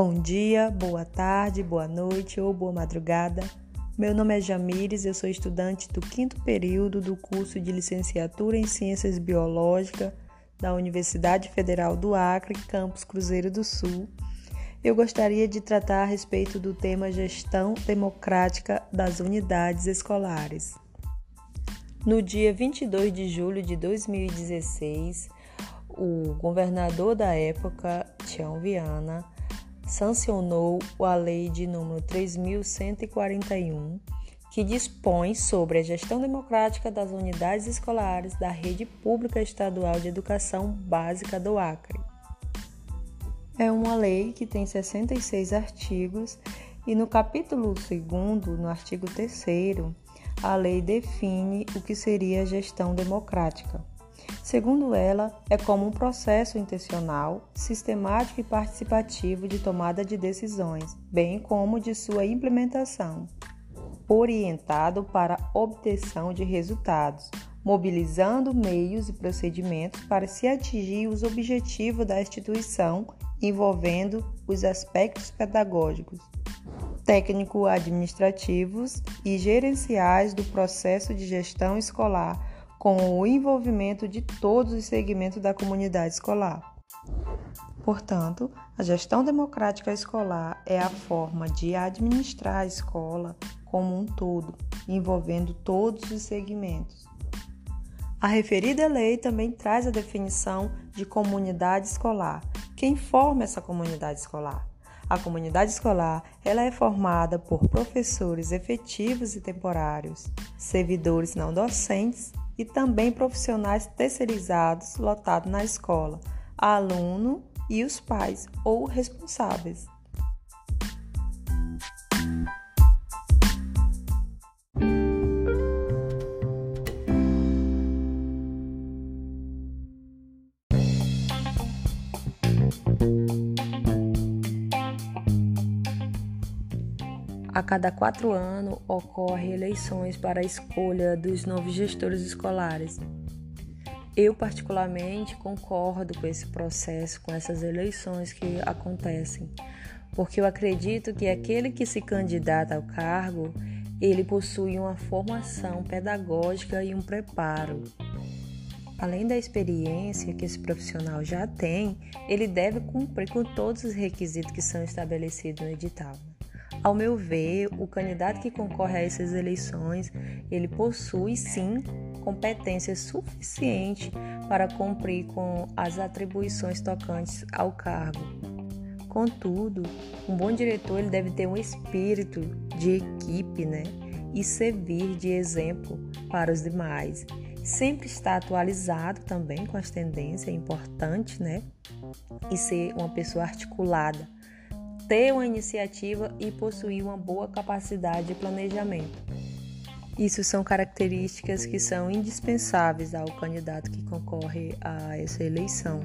Bom dia, boa tarde, boa noite ou boa madrugada. Meu nome é Jamires, eu sou estudante do quinto período do curso de licenciatura em Ciências Biológicas da Universidade Federal do Acre, campus Cruzeiro do Sul. Eu gostaria de tratar a respeito do tema gestão democrática das unidades escolares. No dia 22 de julho de 2016, o governador da época, Tião Viana, sancionou a Lei de número 3141, que dispõe sobre a gestão democrática das unidades escolares da rede pública estadual de educação básica do Acre. É uma lei que tem 66 artigos e no capítulo 2, no artigo 3 a lei define o que seria a gestão democrática. Segundo ela, é como um processo intencional, sistemático e participativo de tomada de decisões, bem como de sua implementação, orientado para obtenção de resultados, mobilizando meios e procedimentos para se atingir os objetivos da instituição, envolvendo os aspectos pedagógicos, técnico-administrativos e gerenciais do processo de gestão escolar com o envolvimento de todos os segmentos da comunidade escolar. Portanto, a gestão democrática escolar é a forma de administrar a escola como um todo, envolvendo todos os segmentos. A referida lei também traz a definição de comunidade escolar. Quem forma essa comunidade escolar? A comunidade escolar ela é formada por professores efetivos e temporários, servidores não docentes e também profissionais terceirizados lotados na escola, aluno e os pais ou responsáveis. A cada quatro anos ocorrem eleições para a escolha dos novos gestores escolares. Eu, particularmente, concordo com esse processo, com essas eleições que acontecem, porque eu acredito que aquele que se candidata ao cargo, ele possui uma formação pedagógica e um preparo. Além da experiência que esse profissional já tem, ele deve cumprir com todos os requisitos que são estabelecidos no edital. Ao meu ver, o candidato que concorre a essas eleições, ele possui sim competência suficiente para cumprir com as atribuições tocantes ao cargo. Contudo, um bom diretor ele deve ter um espírito de equipe, né? E servir de exemplo para os demais. Sempre estar atualizado também com as tendências, é importante, né? E ser uma pessoa articulada ter uma iniciativa e possuir uma boa capacidade de planejamento. Isso são características que são indispensáveis ao candidato que concorre a essa eleição.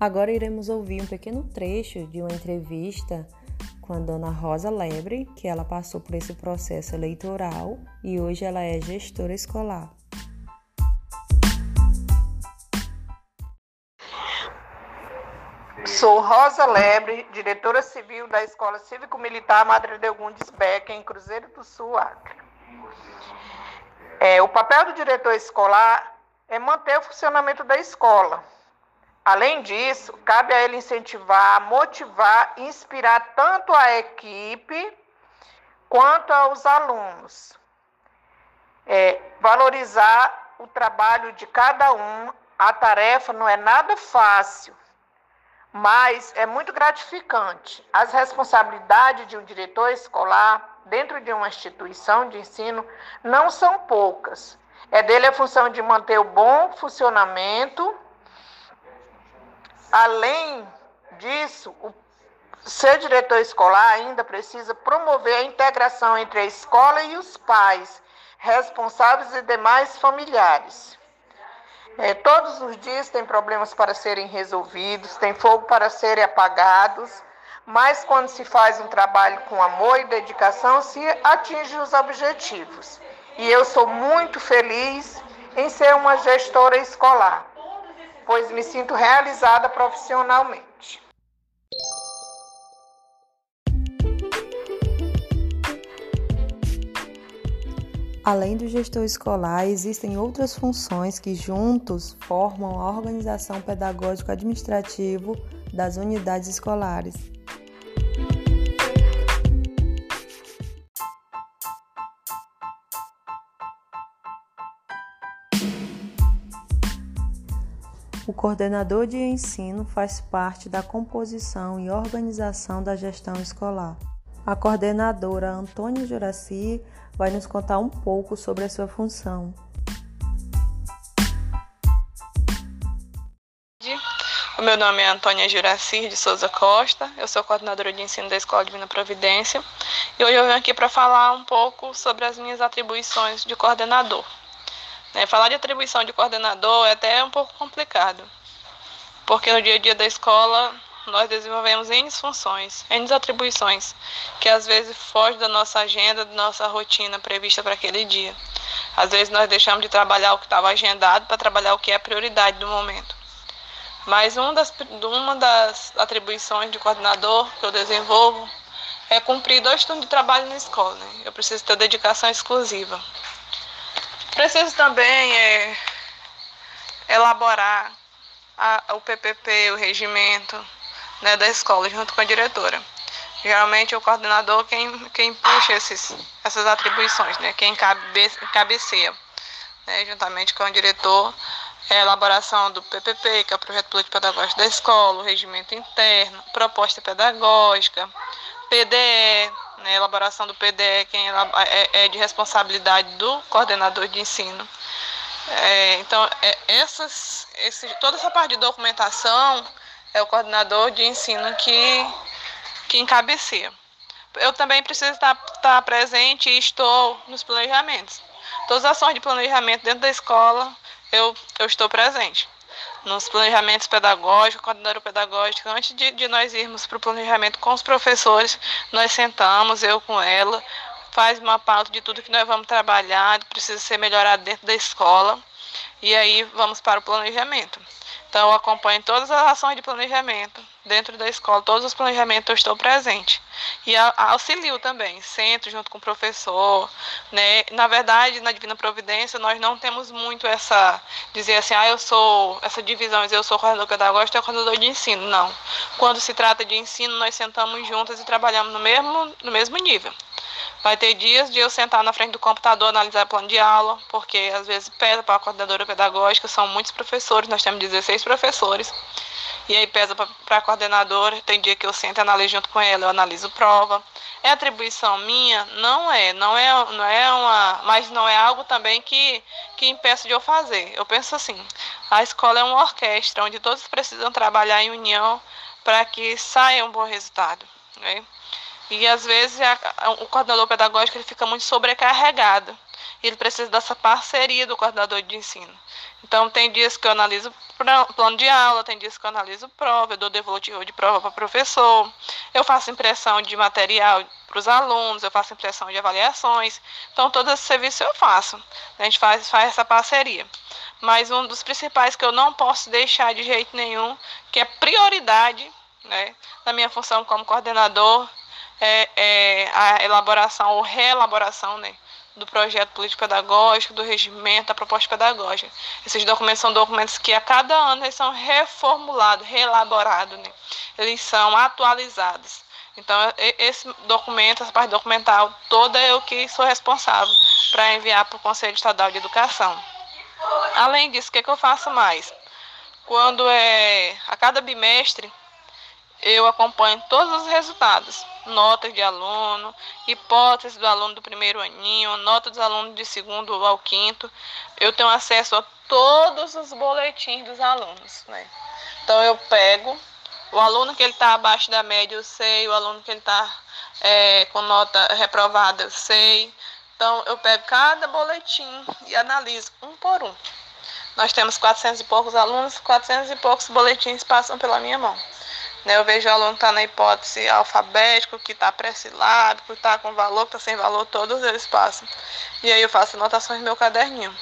Agora iremos ouvir um pequeno trecho de uma entrevista com a dona Rosa Lebre, que ela passou por esse processo eleitoral e hoje ela é gestora escolar. Sou Rosa Lebre, diretora civil da Escola Cívico-Militar Madre de Gundes Beck, em Cruzeiro do Sul, Acre. É, o papel do diretor escolar é manter o funcionamento da escola, Além disso, cabe a ele incentivar, motivar inspirar tanto a equipe quanto aos alunos. É, valorizar o trabalho de cada um. A tarefa não é nada fácil, mas é muito gratificante. As responsabilidades de um diretor escolar dentro de uma instituição de ensino não são poucas. É dele a função de manter o bom funcionamento Além disso, o ser diretor escolar ainda precisa promover a integração entre a escola e os pais, responsáveis e demais familiares. É, todos os dias tem problemas para serem resolvidos, tem fogo para serem apagados, mas quando se faz um trabalho com amor e dedicação, se atinge os objetivos. E eu sou muito feliz em ser uma gestora escolar, pois me sinto realizada profissionalmente. Além do gestor escolar, existem outras funções que juntos formam a organização pedagógico-administrativo das unidades escolares. Coordenador de ensino faz parte da composição e organização da gestão escolar. A coordenadora Antônia Juraci vai nos contar um pouco sobre a sua função. O meu nome é Antônia Juraci de Souza Costa, eu sou coordenadora de ensino da Escola Divina Providência e hoje eu venho aqui para falar um pouco sobre as minhas atribuições de coordenador. Né? Falar de atribuição de coordenador é até um pouco complicado, porque no dia a dia da escola nós desenvolvemos N funções, N atribuições, que às vezes fogem da nossa agenda, da nossa rotina prevista para aquele dia. Às vezes nós deixamos de trabalhar o que estava agendado para trabalhar o que é prioridade do momento. Mas uma das, uma das atribuições de coordenador que eu desenvolvo é cumprir dois turnos de trabalho na escola. Né? Eu preciso ter dedicação exclusiva. Preciso também é, elaborar a, o PPP, o regimento né, da escola, junto com a diretora. Geralmente o coordenador quem, quem puxa esses, essas atribuições, né, quem cabe, cabeceia, né, juntamente com o diretor, é a elaboração do PPP, que é o Projeto Político Pedagógico da Escola, o regimento interno, proposta pedagógica, PDE, né, elaboração do PDE, quem é, é de responsabilidade do coordenador de ensino. É, então, é, essas, esse, toda essa parte de documentação é o coordenador de ensino que, que encabeceia. Eu também preciso estar, estar presente e estou nos planejamentos. Todas as ações de planejamento dentro da escola, eu, eu estou presente nos planejamentos pedagógicos, coordenadora pedagógica, antes de, de nós irmos para o planejamento com os professores, nós sentamos, eu com ela, faz uma pauta de tudo que nós vamos trabalhar, precisa ser melhorado dentro da escola, e aí vamos para o planejamento. Então, eu acompanho todas as ações de planejamento dentro da escola, todos os planejamentos eu estou presente. E auxilio também, sento junto com o professor. Né? Na verdade, na Divina Providência, nós não temos muito essa, dizer assim, ah, eu sou, essa divisão, eu sou coordenador pedagógico e coordenador de ensino. Não. Quando se trata de ensino, nós sentamos juntas e trabalhamos no mesmo, no mesmo nível. Vai ter dias de eu sentar na frente do computador, analisar plano de aula, porque às vezes pesa para a coordenadora pedagógica, são muitos professores, nós temos 16 professores. E aí pesa para a coordenadora, tem dia que eu sento e analiso junto com ela, eu analiso prova. É atribuição minha? Não é, não é, não é uma, mas não é algo também que, que impeça de eu fazer. Eu penso assim, a escola é uma orquestra onde todos precisam trabalhar em união para que saia um bom resultado. Né? E às vezes a, a, o coordenador pedagógico ele fica muito sobrecarregado. Ele precisa dessa parceria do coordenador de ensino. Então, tem dias que eu analiso plano de aula, tem dias que eu analiso prova, eu dou devolutivo de prova para o professor, eu faço impressão de material para os alunos, eu faço impressão de avaliações. Então, todo esse serviço eu faço. A gente faz, faz essa parceria. Mas um dos principais que eu não posso deixar de jeito nenhum, que é prioridade né, na minha função como coordenador, é, é a elaboração ou reelaboração né, do projeto político-pedagógico, do regimento, da proposta pedagógica. Esses documentos são documentos que a cada ano eles são reformulados, reelaborados, né? eles são atualizados. Então, esse documento, essa parte documental toda, eu que sou responsável para enviar para o Conselho Estadual de Educação. Além disso, o que, é que eu faço mais? Quando é a cada bimestre, eu acompanho todos os resultados, notas de aluno, hipóteses do aluno do primeiro aninho, nota dos alunos de segundo ao quinto. Eu tenho acesso a todos os boletins dos alunos. Né? Então eu pego o aluno que ele está abaixo da média, eu sei, o aluno que ele está é, com nota reprovada, eu sei. Então eu pego cada boletim e analiso um por um. Nós temos 400 e poucos alunos, 400 e poucos boletins passam pela minha mão. Né? Eu vejo o aluno que está na hipótese alfabético, que está pré-silábico, está com valor, que está sem valor, todos eles passam. E aí eu faço anotações no meu caderninho.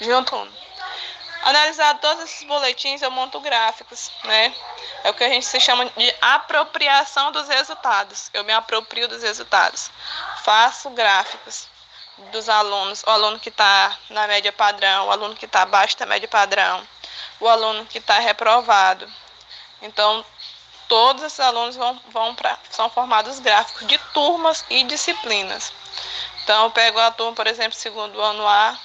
Junto. Analisado todos esses boletins, eu monto gráficos, né? É o que a gente se chama de apropriação dos resultados. Eu me aproprio dos resultados. Faço gráficos dos alunos, o aluno que está na média padrão, o aluno que está abaixo da média padrão, o aluno que está reprovado. Então, todos esses alunos vão, vão para são formados gráficos de turmas e disciplinas. Então, eu pego a turma, por exemplo, segundo ano A,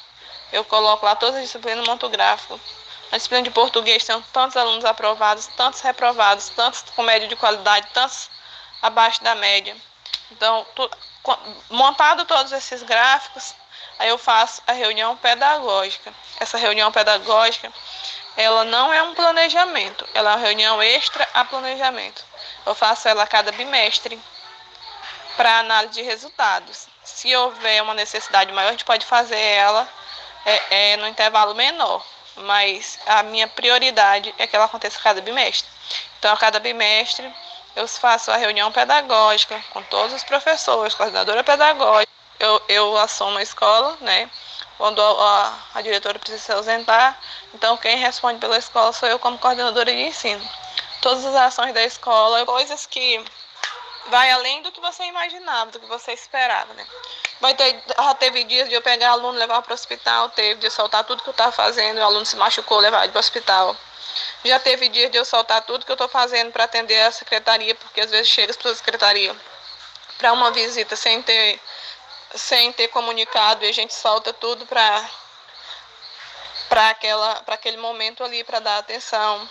eu coloco lá todas as disciplinas, monto gráfico. Na disciplina de português tem tantos alunos aprovados, tantos reprovados, tantos com média de qualidade, tantos abaixo da média. Então, tu, montado todos esses gráficos, aí eu faço a reunião pedagógica. Essa reunião pedagógica, ela não é um planejamento, ela é uma reunião extra a planejamento. Eu faço ela a cada bimestre para análise de resultados. Se houver uma necessidade maior, a gente pode fazer ela é, é no intervalo menor, mas a minha prioridade é que ela aconteça a cada bimestre. Então, a cada bimestre, eu faço a reunião pedagógica com todos os professores, coordenadora pedagógica. Eu, eu assumo a escola, né? Quando a, a, diretora precisa se ausentar, então quem responde pela escola sou eu como coordenadora de ensino. Todas as ações da escola, coisas que vai além do que você imaginava, do que você esperava, né? Vai ter, teve dias de eu pegar aluno, levar para o hospital, teve de eu soltar tudo que eu estava fazendo, o aluno se machucou, levar para o hospital. Já teve dias de eu soltar tudo que eu estou fazendo para atender a secretaria, porque às vezes chega para a secretaria para uma visita sem ter, sem ter comunicado e a gente solta tudo para para aquele momento ali, para dar atenção.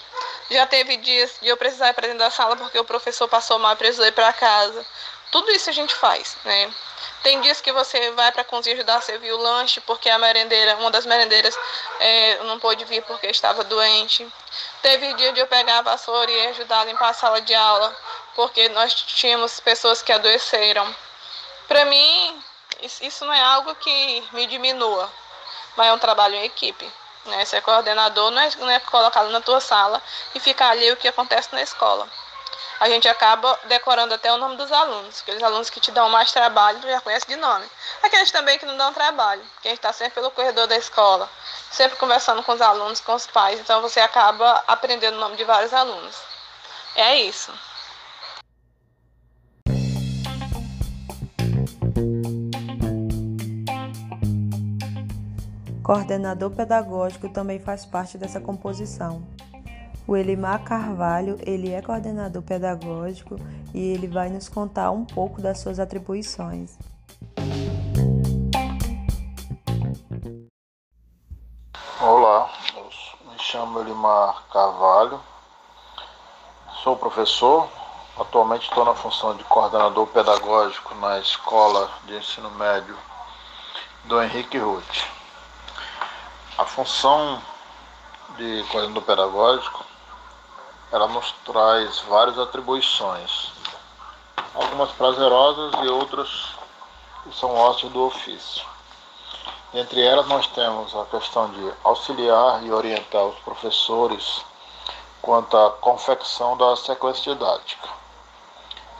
Já teve dias de eu precisar ir para dentro da sala porque o professor passou mal e precisou ir para casa. Tudo isso a gente faz, né? Tem dias que você vai para a cozinha ajudar a servir o lanche porque a merendeira, uma das merendeiras é, não pôde vir porque estava doente. Teve dia de eu pegar a vassoura e ajudar a limpar a sala de aula porque nós tínhamos pessoas que adoeceram. Para mim, isso não é algo que me diminua, mas é um trabalho em equipe. Né? Ser coordenador não é, não é colocá-lo na tua sala e ficar ali o que acontece na escola a gente acaba decorando até o nome dos alunos. Aqueles alunos que te dão mais trabalho, tu já conhece de nome. Aqueles também que não dão trabalho, que a gente está sempre pelo corredor da escola, sempre conversando com os alunos, com os pais, então você acaba aprendendo o nome de vários alunos. É isso. Coordenador pedagógico também faz parte dessa composição. O Elimar Carvalho, ele é coordenador pedagógico e ele vai nos contar um pouco das suas atribuições. Olá, me chamo Elimar Carvalho, sou professor, atualmente estou na função de coordenador pedagógico na Escola de Ensino Médio do Henrique Ruth. A função de coordenador pedagógico ela nos traz várias atribuições, algumas prazerosas e outras que são ócios do ofício. Entre elas nós temos a questão de auxiliar e orientar os professores quanto à confecção da sequência didática.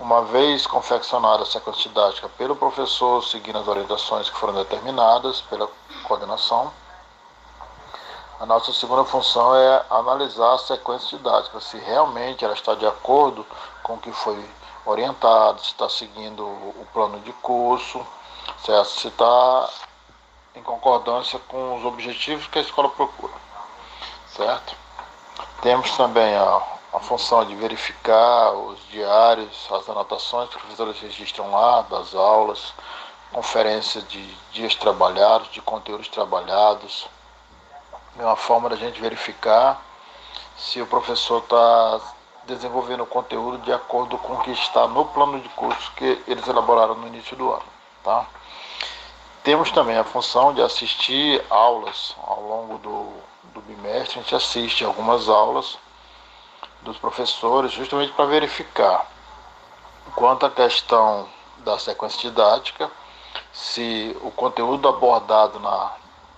Uma vez confeccionada a sequência didática pelo professor, seguindo as orientações que foram determinadas pela coordenação, a nossa segunda função é analisar a sequência didática, se realmente ela está de acordo com o que foi orientado, se está seguindo o plano de curso, se está em concordância com os objetivos que a escola procura, certo? Temos também a, a função de verificar os diários, as anotações que os professores registram lá das aulas, conferências de dias trabalhados, de conteúdos trabalhados, é uma forma da gente verificar se o professor está desenvolvendo o conteúdo de acordo com o que está no plano de curso que eles elaboraram no início do ano. Tá? Temos também a função de assistir aulas ao longo do, do bimestre, a gente assiste algumas aulas dos professores justamente para verificar quanto à questão da sequência didática, se o conteúdo abordado na,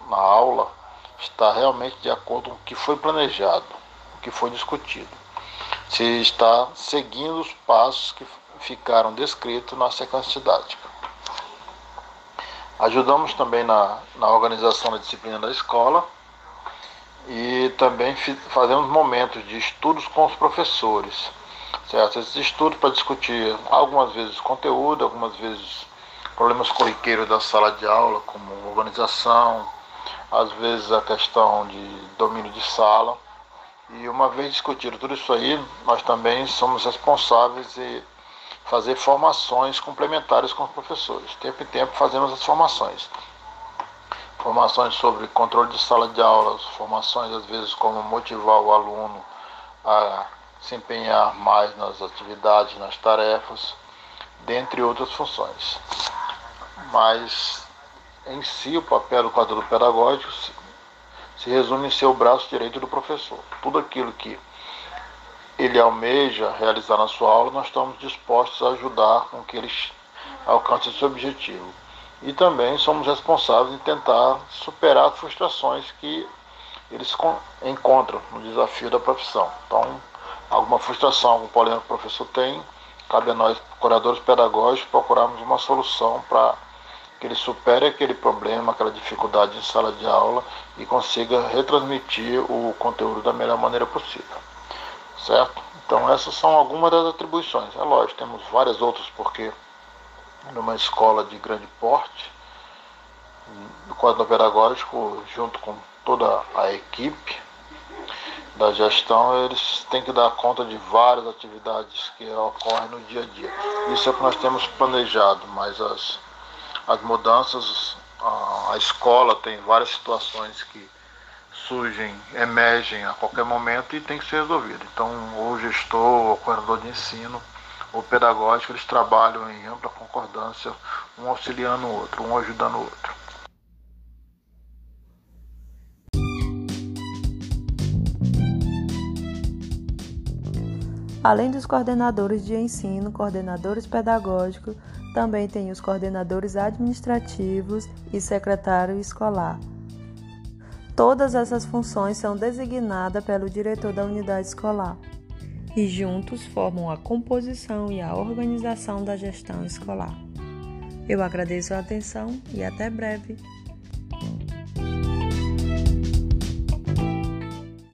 na aula está realmente de acordo com o que foi planejado, o que foi discutido. se está seguindo os passos que ficaram descritos na sequência didática. Ajudamos também na, na organização da disciplina da escola e também fazemos momentos de estudos com os professores. Certo? Esses estudos para discutir algumas vezes conteúdo, algumas vezes problemas corriqueiros da sala de aula, como organização, às vezes a questão de domínio de sala. E uma vez discutido tudo isso aí, nós também somos responsáveis em fazer formações complementares com os professores. Tempo em tempo fazemos as formações. Formações sobre controle de sala de aulas, formações às vezes como motivar o aluno a se empenhar mais nas atividades, nas tarefas, dentre outras funções. Mas em si o papel do quadro pedagógico se resume em ser o braço direito do professor. Tudo aquilo que ele almeja realizar na sua aula, nós estamos dispostos a ajudar com que ele alcance esse objetivo. E também somos responsáveis em tentar superar as frustrações que eles encontram no desafio da profissão. Então, alguma frustração, algum problema que o professor tem, cabe a nós, curadores pedagógicos, procurarmos uma solução para que ele supere aquele problema, aquela dificuldade em sala de aula e consiga retransmitir o conteúdo da melhor maneira possível. Certo? Então essas são algumas das atribuições. É lógico, temos várias outras porque numa escola de grande porte, no quadro pedagógico, junto com toda a equipe da gestão, eles têm que dar conta de várias atividades que ocorrem no dia a dia. Isso é o que nós temos planejado, mas as as mudanças, a, escola tem várias situações que surgem, emergem a qualquer momento e tem que ser resolvido. Então, o gestor, o coordenador de ensino, o pedagógico, eles trabalham em ampla concordância, um auxiliando o outro, um ajudando o outro. Além dos coordenadores de ensino, coordenadores pedagógicos, também tem os coordenadores administrativos e secretário escolar. Todas essas funções são designadas pelo diretor da unidade escolar e juntos formam a composição e a organização da gestão escolar. Eu agradeço a atenção e até breve.